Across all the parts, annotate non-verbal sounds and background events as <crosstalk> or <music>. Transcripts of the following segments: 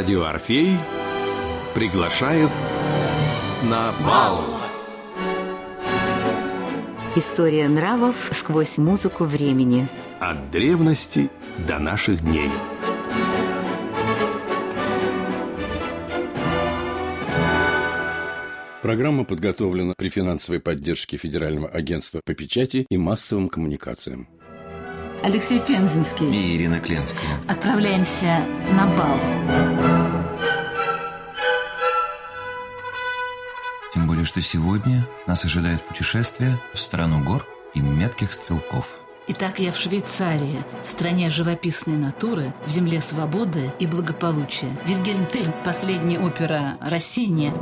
Радио Орфей приглашает на бал. История нравов сквозь музыку времени. От древности до наших дней. Программа подготовлена при финансовой поддержке Федерального агентства по печати и массовым коммуникациям. Алексей Пензенский. И Ирина Кленская. Отправляемся на бал. Тем более, что сегодня нас ожидает путешествие в страну гор и метких стрелков. Итак, я в Швейцарии, в стране живописной натуры, в земле свободы и благополучия. Вильгельм Тель, последняя опера Рассини.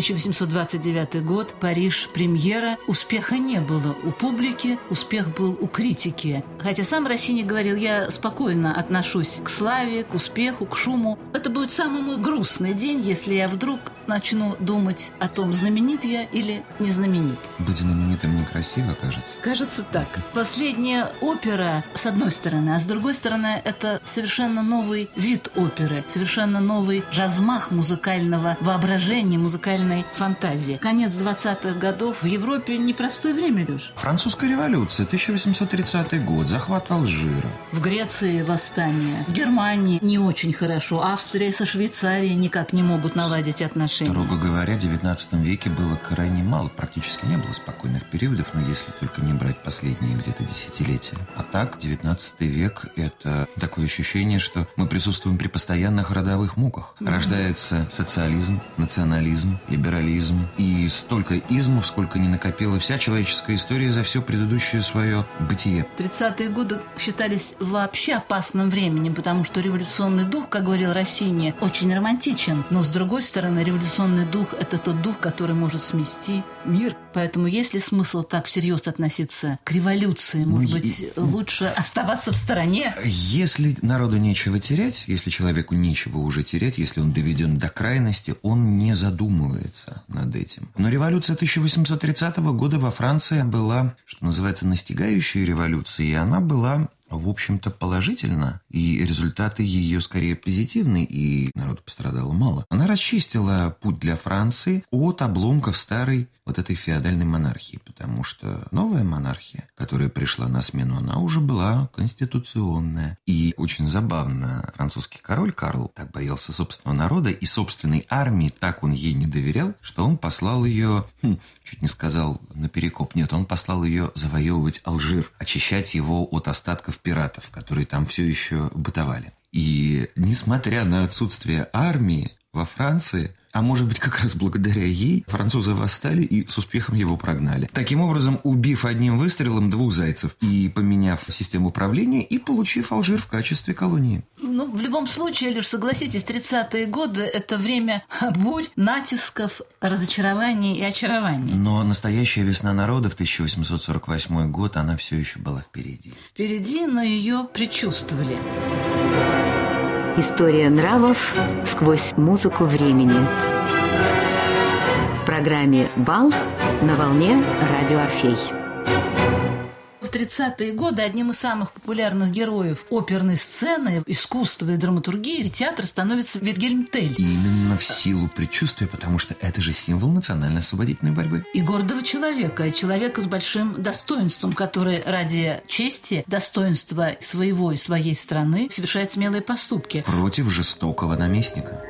1829 год, Париж, премьера. Успеха не было у публики, успех был у критики. Хотя сам Россини говорил, я спокойно отношусь к славе, к успеху, к шуму. Это будет самый мой грустный день, если я вдруг начну думать о том, знаменит я или не знаменит. Быть знаменитым некрасиво, кажется. Кажется так. Последняя опера, с одной стороны, а с другой стороны, это совершенно новый вид оперы, совершенно новый размах музыкального воображения, музыкальной фантазии. Конец 20-х годов в Европе непростое время, Леш. Французская революция, 1830 год, захват Алжира. В Греции восстание, в Германии не очень хорошо, Австрия со Швейцарией никак не могут наладить отношения. Строго говоря, в XIX веке было крайне мало, практически не было спокойных периодов, но если только не брать последние где-то десятилетия. А так, XIX век – это такое ощущение, что мы присутствуем при постоянных родовых муках. Рождается социализм, национализм, либерализм и столько измов, сколько не накопила вся человеческая история за все предыдущее свое бытие. 30-е годы считались вообще опасным временем, потому что революционный дух, как говорил Россини, очень романтичен. Но, с другой стороны, революционный революционный дух – это тот дух, который может смести мир. Поэтому есть ли смысл так всерьез относиться к революции? Может ну, быть, и... лучше оставаться в стороне? Если народу нечего терять, если человеку нечего уже терять, если он доведен до крайности, он не задумывается над этим. Но революция 1830 года во Франции была, что называется, настигающей революцией, и она была в общем-то, положительно, и результаты ее скорее позитивны, и народу пострадало мало. Она расчистила путь для Франции от обломков старой вот этой феодальной монархии, потому что новая монархия, которая пришла на смену, она уже была конституционная. И очень забавно, французский король Карл так боялся собственного народа и собственной армии, так он ей не доверял, что он послал ее, хм, чуть не сказал наперекоп, нет, он послал ее завоевывать Алжир, очищать его от остатков пиратов, которые там все еще бытовали. И несмотря на отсутствие армии, во Франции, а может быть, как раз благодаря ей французы восстали и с успехом его прогнали. Таким образом, убив одним выстрелом двух зайцев и поменяв систему управления и получив Алжир в качестве колонии. Ну, в любом случае, лишь согласитесь, 30-е годы – это время <laughs> бурь, натисков, разочарований и очарований. Но настоящая весна народа в 1848 год, она все еще была впереди. Впереди, но ее предчувствовали. История нравов сквозь музыку времени. В программе «Бал» на волне «Радио Орфей». В 30-е годы одним из самых популярных героев оперной сцены, искусства и драматургии театр становится Вильгельм Тель. Именно в силу предчувствия, потому что это же символ национальной освободительной борьбы. И гордого человека, человека с большим достоинством, который ради чести, достоинства своего и своей страны совершает смелые поступки. Против жестокого наместника.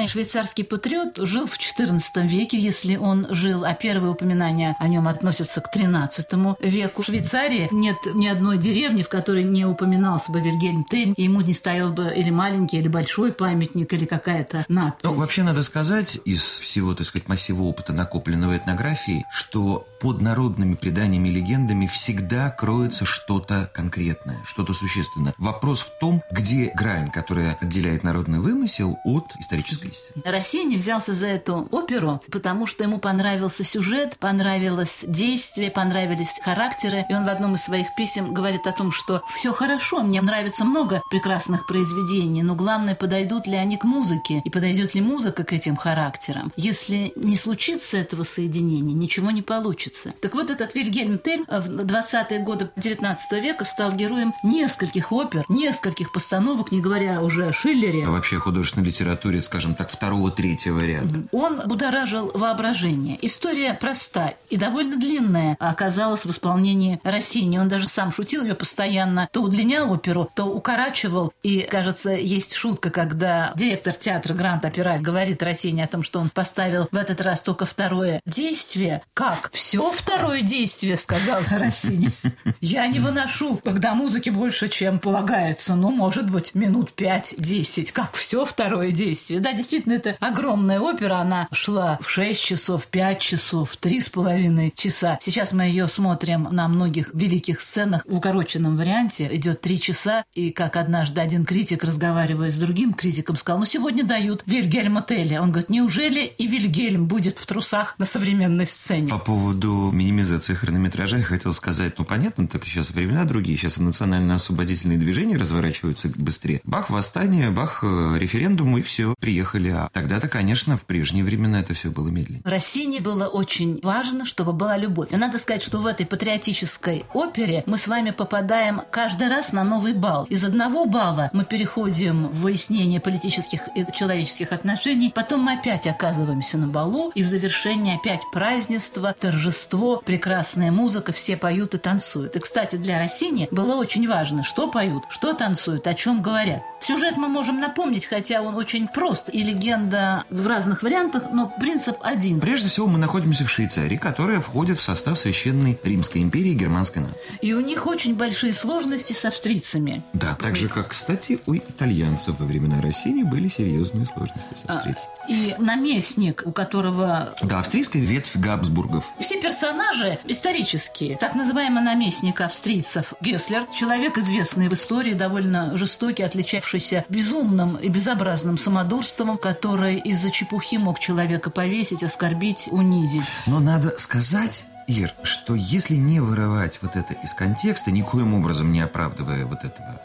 Легендарный швейцарский патриот жил в XIV веке, если он жил, а первые упоминания о нем относятся к XIII веку. В Швейцарии нет ни одной деревни, в которой не упоминался бы Вильгельм Тель, и ему не стоял бы или маленький, или большой памятник, или какая-то надпись. Ну, вообще надо сказать, из всего, так сказать, массива опыта, накопленного этнографией, что под народными преданиями и легендами всегда кроется что-то конкретное, что-то существенное. Вопрос в том, где грань, которая отделяет народный вымысел от исторической Россия взялся за эту оперу, потому что ему понравился сюжет, понравилось действие, понравились характеры. И он в одном из своих писем говорит о том, что все хорошо, мне нравится много прекрасных произведений, но главное, подойдут ли они к музыке и подойдет ли музыка к этим характерам. Если не случится этого соединения, ничего не получится. Так вот, этот Вильгельм Тель в 20-е годы 19 века стал героем нескольких опер, нескольких постановок, не говоря уже о Шиллере. А вообще художественной литературе, скажем так, второго-третьего ряда. Он будоражил воображение. История проста и довольно длинная оказалась в исполнении Россини. Он даже сам шутил ее постоянно. То удлинял оперу, то укорачивал. И, кажется, есть шутка, когда директор театра Грант Опера говорит Россине о том, что он поставил в этот раз только второе действие. Как? Все второе действие, сказал Россини. <laughs> Я не выношу, когда музыки больше, чем полагается. Ну, может быть, минут пять-десять. Как все второе действие действие. Да, действительно, это огромная опера. Она шла в 6 часов, 5 часов, 3,5 часа. Сейчас мы ее смотрим на многих великих сценах в укороченном варианте. Идет 3 часа, и как однажды один критик, разговаривая с другим критиком, сказал, ну, сегодня дают Вильгельма Телли. Он говорит, неужели и Вильгельм будет в трусах на современной сцене? По поводу минимизации хронометража я хотел сказать, ну, понятно, так сейчас времена другие, сейчас национально-освободительные движения разворачиваются быстрее. Бах, восстание, бах, э, референдум, и все, приехали. А тогда-то, конечно, в прежние времена это все было медленнее. Россине было очень важно, чтобы была любовь. И надо сказать, что в этой патриотической опере мы с вами попадаем каждый раз на новый бал. Из одного бала мы переходим в выяснение политических и человеческих отношений, потом мы опять оказываемся на балу, и в завершении опять празднество, торжество, прекрасная музыка, все поют и танцуют. И, кстати, для Россини было очень важно, что поют, что танцуют, о чем говорят. Сюжет мы можем напомнить, хотя он очень прост, и легенда в разных вариантах, но принцип один. Прежде всего, мы находимся в Швейцарии, которая входит в состав Священной Римской империи и германской нации. И у них очень большие сложности с австрийцами. Да, так же, как, кстати, у итальянцев во времена России были серьезные сложности с австрийцами. А, и наместник, у которого... Да, австрийская ветвь Габсбургов. Все персонажи исторические. Так называемый наместник австрийцев Гесслер, человек известный в истории, довольно жестокий, отличавшийся безумным и безобразным самодурством, который из-за чепухи мог человека повесить, оскорбить, унизить. Но надо сказать, Ир, что если не вырывать вот это из контекста, никоим образом не оправдывая вот этого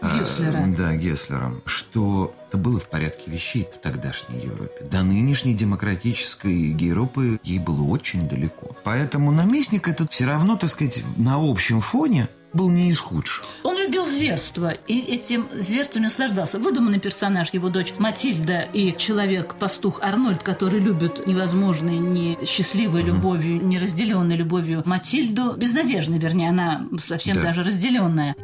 а, Гесслера. да, Гесслером, что это было в порядке вещей в тогдашней Европе. До нынешней демократической Европы ей было очень далеко. Поэтому наместник этот все равно, так сказать, на общем фоне был не из худших. Он любил зверство, и этим зверством наслаждался. Выдуманный персонаж, его дочь Матильда и человек-пастух Арнольд, который любит невозможной, не счастливой любовью, неразделенной любовью Матильду, безнадежной, вернее, она совсем да. даже разделенная.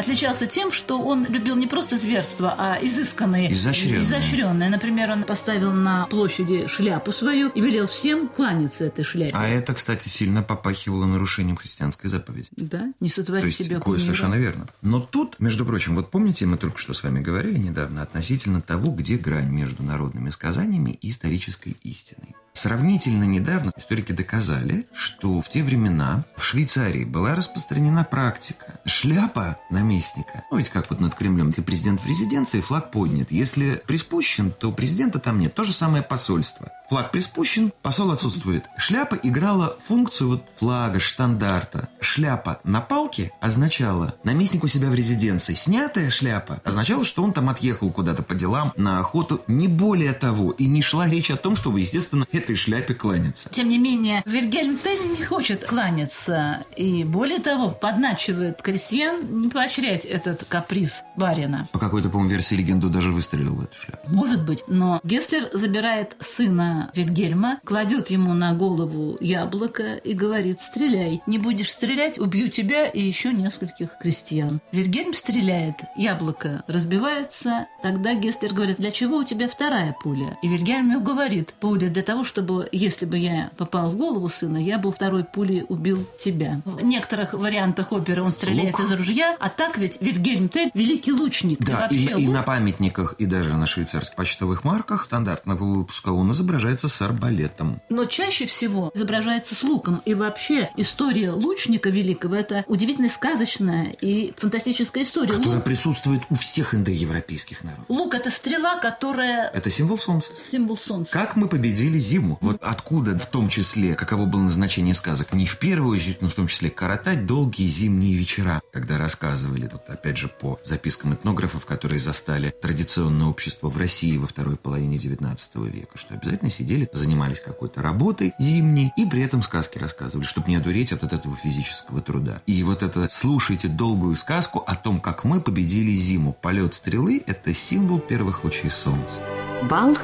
Отличался тем, что он любил не просто зверство, а изысканные, изощренные. изощренные. Например, он поставил на площади шляпу свою и велел всем кланяться этой шляпе. А это, кстати, сильно попахивало нарушением христианской заповеди. Да, не сотвори То есть, себе кое совершенно верно. Но тут, между прочим, вот помните, мы только что с вами говорили недавно относительно того, где грань между народными сказаниями и исторической истиной. Сравнительно недавно историки доказали, что в те времена в Швейцарии была распространена практика. Шляпа наместника, ну ведь как вот над Кремлем, если президент в резиденции, флаг поднят. Если приспущен, то президента там нет. То же самое посольство. Флаг приспущен, посол отсутствует. Шляпа играла функцию вот флага, штандарта. Шляпа на палке означала наместник у себя в резиденции. Снятая шляпа означала, что он там отъехал куда-то по делам, на охоту. Не более того. И не шла речь о том, чтобы, естественно, этой шляпе кланяться. Тем не менее, Вильгельм Тель не хочет кланяться. И более того, подначивает крестьян не поощрять этот каприз барина. По какой-то, по-моему, версии легенду даже выстрелил в эту шляпу. Может быть. Но Гесслер забирает сына сына Вильгельма, кладет ему на голову яблоко и говорит «стреляй». Не будешь стрелять, убью тебя и еще нескольких крестьян. Вильгельм стреляет, яблоко разбивается. Тогда Гестлер говорит «для чего у тебя вторая пуля?» И Вильгельм ему говорит «пуля для того, чтобы, если бы я попал в голову сына, я бы второй пулей убил тебя». В некоторых вариантах оперы он стреляет Лук. из ружья, а так ведь Вильгельм Тель – великий лучник. Да, и, и, и на памятниках, и даже на швейцарских почтовых марках стандартного выпуска он изображается с арбалетом. Но чаще всего изображается с луком. И вообще история лучника великого – это удивительно сказочная и фантастическая история. Которая лук... присутствует у всех индоевропейских народов. Лук – это стрела, которая… Это символ солнца. Символ солнца. Как мы победили зиму? Вот откуда в том числе, каково было назначение сказок? Не в первую очередь, но в том числе коротать долгие зимние вечера, когда рассказывали, вот опять же по запискам этнографов, которые застали традиционное общество в России во второй половине XIX века, что обязательно сидели, занимались какой-то работой зимней и при этом сказки рассказывали, чтобы не одуреть от, от этого физического труда. И вот это «слушайте долгую сказку о том, как мы победили зиму». Полет стрелы – это символ первых лучей солнца. Бал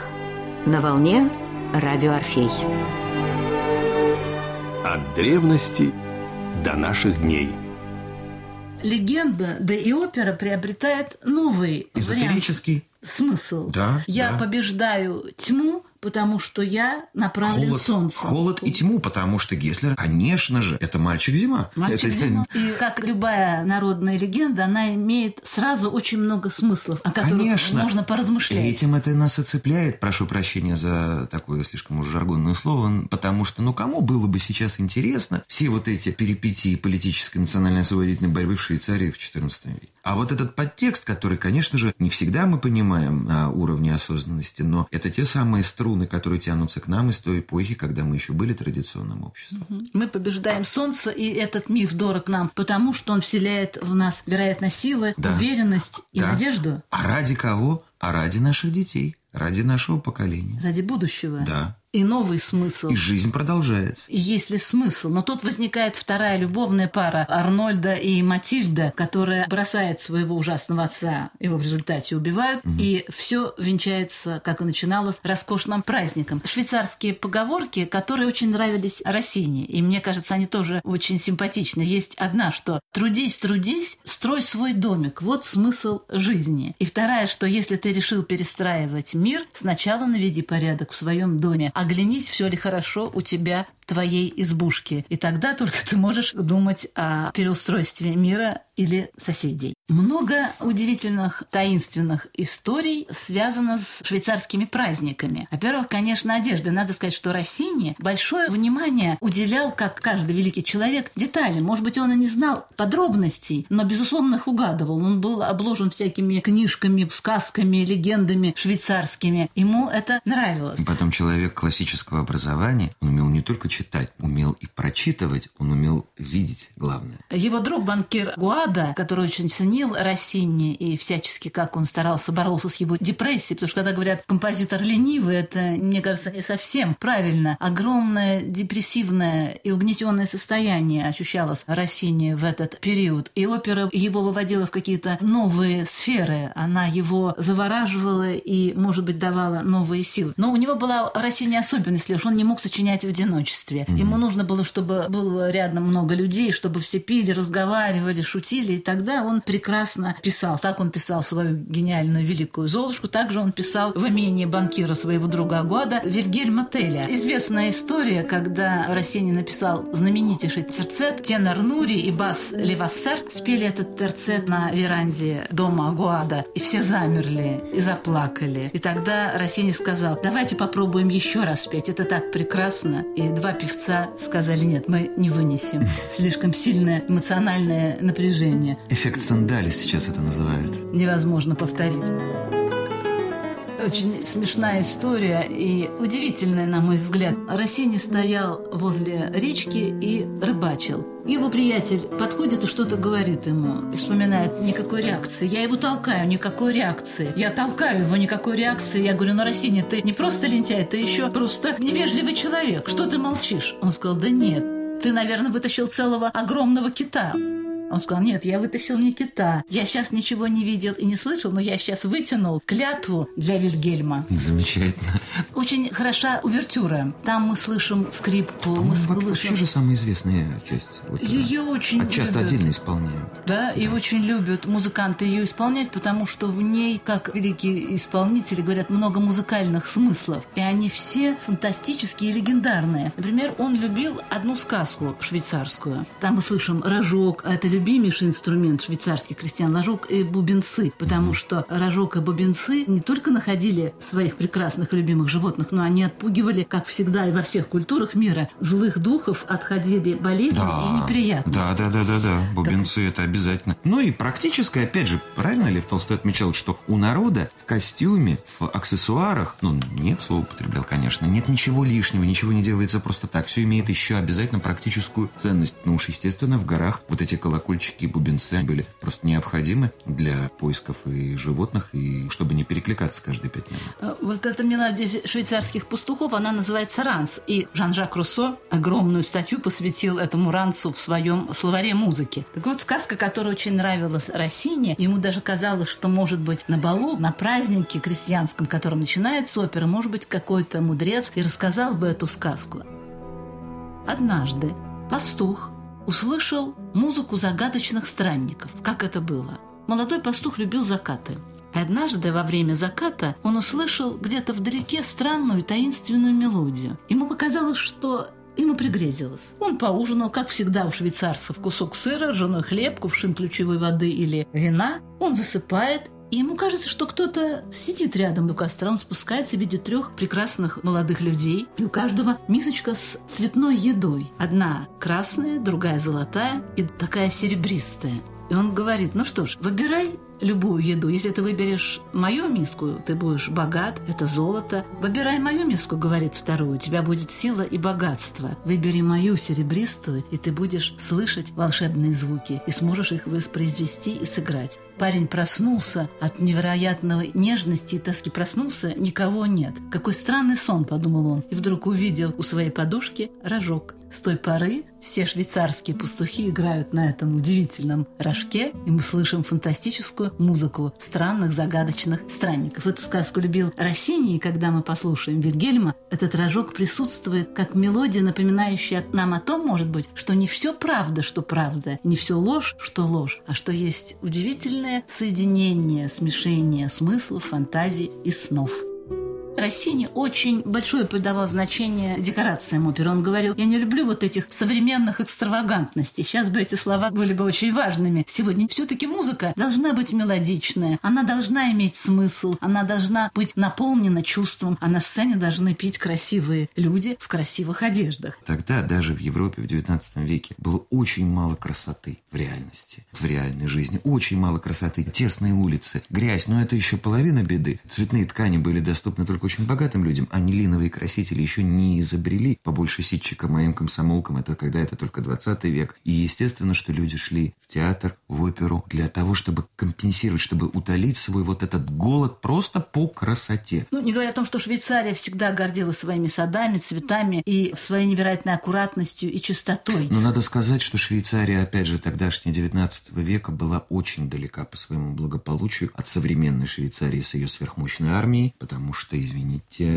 на волне радио Орфей. От древности до наших дней – легенда, да и опера приобретает новый Эзотерический вариант, смысл. Да, Я да. побеждаю тьму, потому что я направлен холод, солнцем. Холод и тьму, потому что Геслер, конечно же, это мальчик-зима. Мальчик-зима. Это... И как любая народная легенда, она имеет сразу очень много смыслов, о которых конечно. можно поразмышлять. Этим это нас и цепляет, прошу прощения за такое слишком уж жаргонное слово, потому что, ну, кому было бы сейчас интересно все вот эти перипетии политической национальной освободительной борьбы в Швейцарии в XIV веке? А вот этот подтекст, который, конечно же, не всегда мы понимаем на уровне осознанности, но это те самые струны, которые тянутся к нам из той эпохи, когда мы еще были традиционным обществом. Мы побеждаем солнце, и этот миф дорог нам, потому что он вселяет в нас, вероятно, силы, да. уверенность и да. надежду. А ради кого? А ради наших детей, ради нашего поколения. Ради будущего. Да и новый смысл. И жизнь продолжается. И есть ли смысл? Но тут возникает вторая любовная пара Арнольда и Матильда, которая бросает своего ужасного отца, его в результате убивают, угу. и все венчается, как и начиналось, роскошным праздником. Швейцарские поговорки, которые очень нравились Россине, и мне кажется, они тоже очень симпатичны. Есть одна, что «трудись, трудись, строй свой домик». Вот смысл жизни. И вторая, что если ты решил перестраивать мир, сначала наведи порядок в своем доме, оглянись, все ли хорошо у тебя твоей избушки. И тогда только ты можешь думать о переустройстве мира или соседей. Много удивительных, таинственных историй связано с швейцарскими праздниками. Во-первых, конечно, одежда. Надо сказать, что Россини большое внимание уделял, как каждый великий человек, деталям. Может быть, он и не знал подробностей, но, безусловно, их угадывал. Он был обложен всякими книжками, сказками, легендами швейцарскими. Ему это нравилось. Потом человек классического образования, он умел не только читать, умел и прочитывать, он умел видеть главное. Его друг, банкир Гуада, который очень ценил Россини и всячески, как он старался, боролся с его депрессией, потому что когда говорят композитор ленивый, это, мне кажется, не совсем правильно. Огромное депрессивное и угнетенное состояние ощущалось Россини в этот период. И опера его выводила в какие-то новые сферы. Она его завораживала и, может быть, давала новые силы. Но у него была Россини особенность, лишь он не мог сочинять в одиночестве обществе. Mm-hmm. Ему нужно было, чтобы было рядом много людей, чтобы все пили, разговаривали, шутили, и тогда он прекрасно писал. Так он писал свою гениальную великую Золушку, также он писал в имении банкира своего друга Агуада Вильгельма Теля. Известная история, когда Рассини написал знаменитейший терцет, тенор Нури и бас Левассер спели этот терцет на веранде дома Агуада, и все замерли и заплакали. И тогда Рассини сказал, давайте попробуем еще раз спеть, это так прекрасно. И два певца сказали, нет, мы не вынесем. Слишком сильное эмоциональное напряжение. Эффект сандали сейчас это называют. Невозможно повторить очень смешная история и удивительная, на мой взгляд. Рассини стоял возле речки и рыбачил. Его приятель подходит и что-то говорит ему. Вспоминает, никакой реакции. Я его толкаю, никакой реакции. Я толкаю его, никакой реакции. Я говорю, ну, Рассини, ты не просто лентяй, ты еще просто невежливый человек. Что ты молчишь? Он сказал, да нет, ты, наверное, вытащил целого огромного кита. Он сказал, нет, я вытащил не кита. Я сейчас ничего не видел и не слышал, но я сейчас вытянул клятву для Вильгельма. Замечательно. Очень хороша увертюра. Там мы слышим скрипку, мы слышим... вообще же самая известная часть. Вот, Ее очень а часто любят. отдельно исполняют. Да, и очень любят музыканты ее исполнять, потому что в ней, как великие исполнители говорят, много музыкальных смыслов. И они все фантастические и легендарные. Например, он любил одну сказку швейцарскую. Там мы слышим рожок, а это любимейший инструмент швейцарских крестьян, рожок и бубенцы, потому что рожок и бубенцы не только находили своих прекрасных и любимых животных, но они отпугивали, как всегда и во всех культурах мира, злых духов, отходили болезни и неприятности. Да, да, да, да, да. Бубенцы это обязательно. Ну и практическое, опять же, правильно Лев Толстой отмечал, что у народа в костюме, в аксессуарах, ну, нет слова употреблял, конечно, нет ничего лишнего, ничего не делается просто так. Все имеет еще обязательно практическую ценность. Ну уж, естественно, в горах вот эти колокольчики и бубенцы были просто необходимы для поисков и животных, и чтобы не перекликаться каждые пять минут. Э, Вот эта мелодия швейцарских пастухов, она называется «Ранс». И Жан-Жак Руссо огромную статью посвятил этому ранцу в своем словаре музыки. Так вот, сказка, которая очень нравилась Россине, ему даже казалось, что, может быть, на балу, на празднике крестьянском, которым начинается опера, может быть, какой-то мудрец и рассказал бы эту сказку. Однажды пастух услышал музыку загадочных странников. Как это было? Молодой пастух любил закаты. И однажды во время заката он услышал где-то вдалеке странную таинственную мелодию. Ему показалось, что ему пригрезилось. Он поужинал, как всегда у швейцарцев, кусок сыра, ржаной хлеб, кувшин ключевой воды или вина. Он засыпает, и ему кажется, что кто-то сидит рядом у костра. Он спускается, видит трех прекрасных молодых людей. И у каждого мисочка с цветной едой. Одна красная, другая золотая и такая серебристая. И он говорит, ну что ж, выбирай любую еду. Если ты выберешь мою миску, ты будешь богат, это золото. Выбирай мою миску, говорит второй, у тебя будет сила и богатство. Выбери мою серебристую, и ты будешь слышать волшебные звуки и сможешь их воспроизвести и сыграть. Парень проснулся от невероятной нежности и тоски. Проснулся, никого нет. Какой странный сон, подумал он. И вдруг увидел у своей подушки рожок. С той поры все швейцарские пастухи играют на этом удивительном рожке, и мы слышим фантастическую музыку странных, загадочных странников. Эту сказку любил Россини, и когда мы послушаем Вильгельма, этот рожок присутствует как мелодия, напоминающая нам о том, может быть, что не все правда, что правда, не все ложь, что ложь, а что есть удивительное соединение, смешение смыслов, фантазий и снов. Россини очень большое придавал значение декорациям оперы. Он говорил, я не люблю вот этих современных экстравагантностей. Сейчас бы эти слова были бы очень важными. Сегодня все-таки музыка должна быть мелодичная, она должна иметь смысл, она должна быть наполнена чувством, а на сцене должны петь красивые люди в красивых одеждах. Тогда даже в Европе в XIX веке было очень мало красоты в реальности, в реальной жизни. Очень мало красоты. Тесные улицы, грязь, но это еще половина беды. Цветные ткани были доступны только очень богатым людям, а нилиновые красители еще не изобрели. Побольше ситчика моим комсомолкам, это когда это только 20 век. И естественно, что люди шли в театр, в оперу для того, чтобы компенсировать, чтобы утолить свой вот этот голод просто по красоте. Ну, не говоря о том, что Швейцария всегда гордилась своими садами, цветами и своей невероятной аккуратностью и чистотой. Но надо сказать, что Швейцария, опять же, тогдашняя 19 века была очень далека по своему благополучию от современной Швейцарии с ее сверхмощной армией, потому что, извините,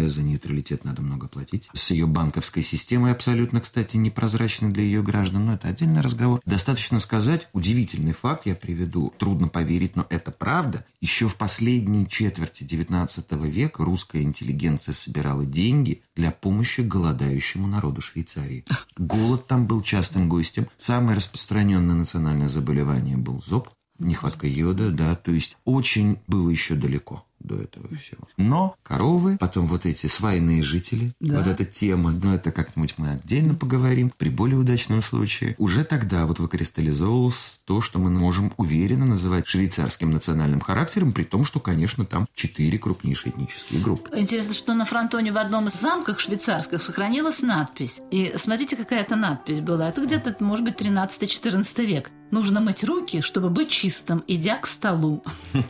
за нейтралитет надо много платить. С ее банковской системой абсолютно, кстати, непрозрачной для ее граждан, но это отдельный разговор. Достаточно сказать, удивительный факт я приведу, трудно поверить, но это правда. Еще в последней четверти 19 века русская интеллигенция собирала деньги для помощи голодающему народу Швейцарии. Голод там был частым гостем. Самое распространенное национальное заболевание был зоб, нехватка йода, да, то есть очень было еще далеко до этого всего. Но коровы, потом вот эти свайные жители, Да. вот эта тема, но это как-нибудь мы отдельно поговорим, при более удачном случае. Уже тогда вот выкристаллизовалось то, что мы можем уверенно называть швейцарским национальным характером, при том, что, конечно, там четыре крупнейшие этнические группы. Интересно, что на фронтоне в одном из замков швейцарских сохранилась надпись. И смотрите, какая это надпись была. Это где-то, может быть, 13-14 век. Нужно мыть руки, чтобы быть чистым, идя к столу. <laughs>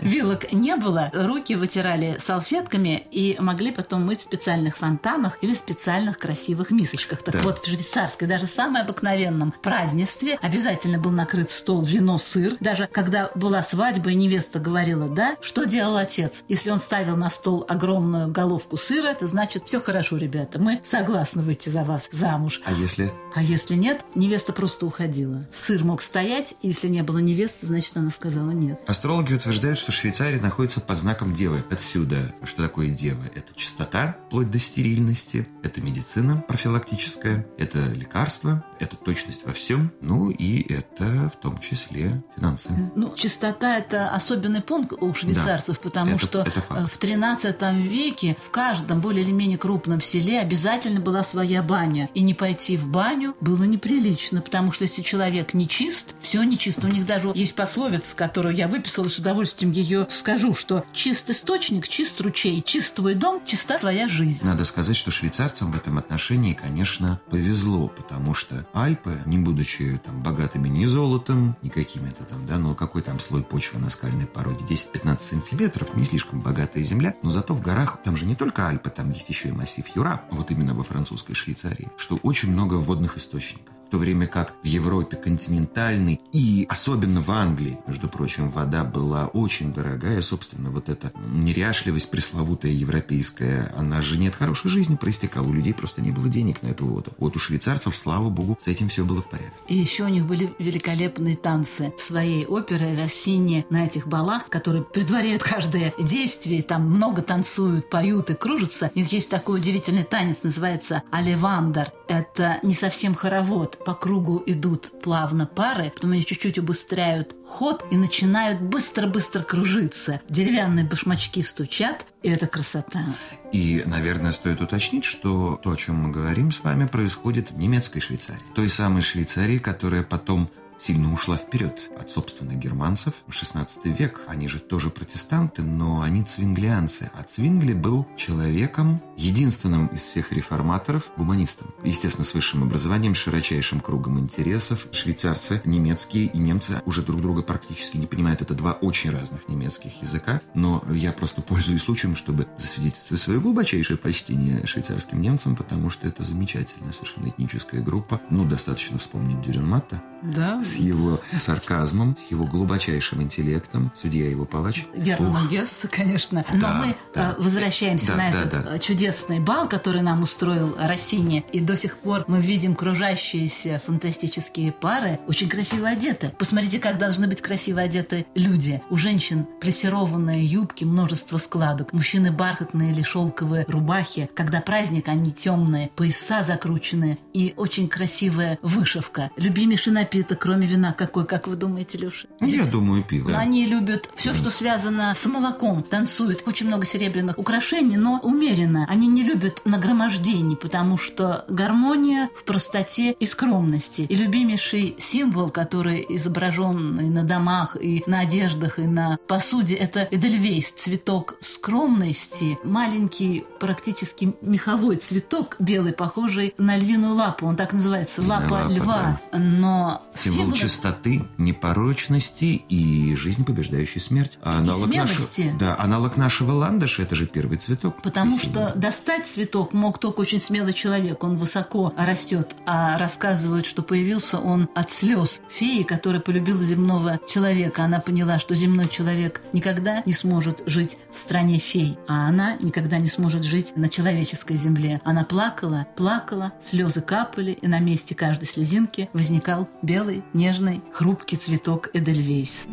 Вилок не было, руки вытирали салфетками и могли потом мыть в специальных фонтанах или специальных красивых мисочках. Так Да. вот, в швейцарской, даже в самом обыкновенном празднестве обязательно был накрыт стол, вино, сыр. Даже когда была свадьба и невеста говорила «да», что делал отец? Если он ставил на стол огромную головку сыра, это значит «все хорошо, ребята, мы согласны выйти за вас замуж». А если А если нет, невеста просто уходила. Сыр мог стоять, и если не было невесты, значит, она сказала нет. Астрологи утверждают, что Швейцария находится под знаком Девы. Отсюда, что такое Дева? Это чистота, вплоть до стерильности, это медицина профилактическая, это лекарство, это точность во всем, ну и это в том числе финансы. Ну, чистота – это особенный пункт у швейцарцев, потому это- что это факт. э, в 13 веке в каждом более или менее крупном селе обязательно была своя баня. И не пойти в баню было неприлично, потому что если человек не чист, все нечисто. У них даже есть пословица, которую я выписала, с удовольствием ее скажу, что чист источник, чист ручей, чист твой дом, чиста твоя жизнь. Надо сказать, что швейцарцам в этом отношении, конечно, повезло, потому что Альпы, не будучи там богатыми ни золотом, ни какими-то там, да, ну какой там слой почвы на скальной породе, 10-15 сантиметров, не слишком богатая земля, но зато в горах, там же не только Альпы, там есть еще и массив Юра, вот именно во французской Швейцарии, что очень много водных источников. В то время как в Европе континентальной и особенно в Англии, между прочим, вода была очень дорогая. Собственно, вот эта неряшливость пресловутая европейская, она же не от хорошей жизни проистекала. У людей просто не было денег на эту воду. Вот у швейцарцев, слава богу, с этим все было в порядке. И еще у них были великолепные танцы своей оперы Россини на этих балах, которые предваряют каждое действие, там много танцуют, поют и кружатся. У них есть такой удивительный танец, называется «Алевандер». Это не совсем хоровод. По кругу идут плавно пары, потом они чуть-чуть убыстряют ход и начинают быстро-быстро кружиться. Деревянные башмачки стучат, и это красота. И, наверное, стоит уточнить, что то, о чем мы говорим с вами, происходит в немецкой Швейцарии. Той самой Швейцарии, которая потом сильно ушла вперед от собственных германцев. 16 век, они же тоже протестанты, но они цвинглианцы. А Цвингли был человеком, единственным из всех реформаторов, гуманистом. Естественно, с высшим образованием, широчайшим кругом интересов. Швейцарцы, немецкие и немцы уже друг друга практически не понимают. Это два очень разных немецких языка. Но я просто пользуюсь случаем, чтобы засвидетельствовать свое глубочайшее почтение швейцарским немцам, потому что это замечательная совершенно этническая группа. Ну, достаточно вспомнить Дюренматта Да, с его сарказмом, с его глубочайшим интеллектом, судья его палач. Германа Ух, Гесса, конечно. Но Да, мы да. э, возвращаемся Да, на да, этот да. э, чудесный бал, который нам устроил Россини. И до сих пор мы видим кружащиеся фантастические пары, очень красиво одеты. Посмотрите, как должны быть красиво одеты люди. У женщин плессированные юбки, множество складок. Мужчины бархатные или шелковые рубахи. Когда праздник, они темные, пояса закрученные и очень красивая вышивка. Любимейший напиток, кроме вина, какой, как вы думаете, Люша? Я думаю, пиво. Они любят все, что связано с молоком. Танцуют. Очень много серебряных украшений, но умеренно. Они не любят нагромождений, потому что гармония в простоте и скромности. И любимейший символ, который изображен и на домах, и на одеждах, и на посуде, это эдельвейс, цветок скромности. Маленький, практически меховой цветок, белый, похожий на львиную лапу. Он так называется, лапа лапа, льва. Но Символ символ- чистоты, непорочности и жизни, побеждающей смерть. А аналог смелости. нашего- да, аналог нашего ландыша – это же первый цветок. Потому что достать цветок мог только очень смелый человек. Он высоко растет. А рассказывают, что появился он от слез феи, которая полюбила земного человека. Она поняла, что земной человек никогда не сможет жить в стране фей, а она никогда не сможет жить на человеческой земле. Она плакала, плакала, слезы капали, и на месте каждой слезинки возникал белый, нежный, хрупкий цветок Эдельвейс.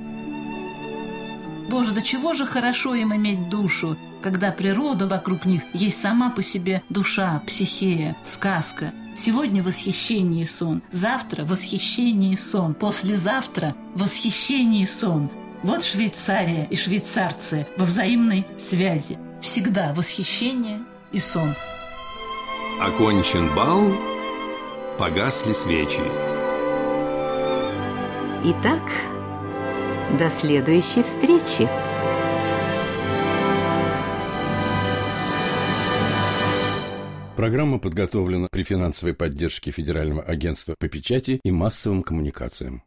Боже, до чего же хорошо им иметь душу, когда природа вокруг них есть сама по себе душа, психея, сказка. Сегодня восхищение и сон, завтра восхищение и сон, послезавтра восхищение и сон. Вот Швейцария и швейцарцы во взаимной связи. Всегда восхищение и сон. Окончен бал, погасли свечи. Итак, до следующей встречи. Программа подготовлена при финансовой поддержке Федерального агентства по печати и массовым коммуникациям.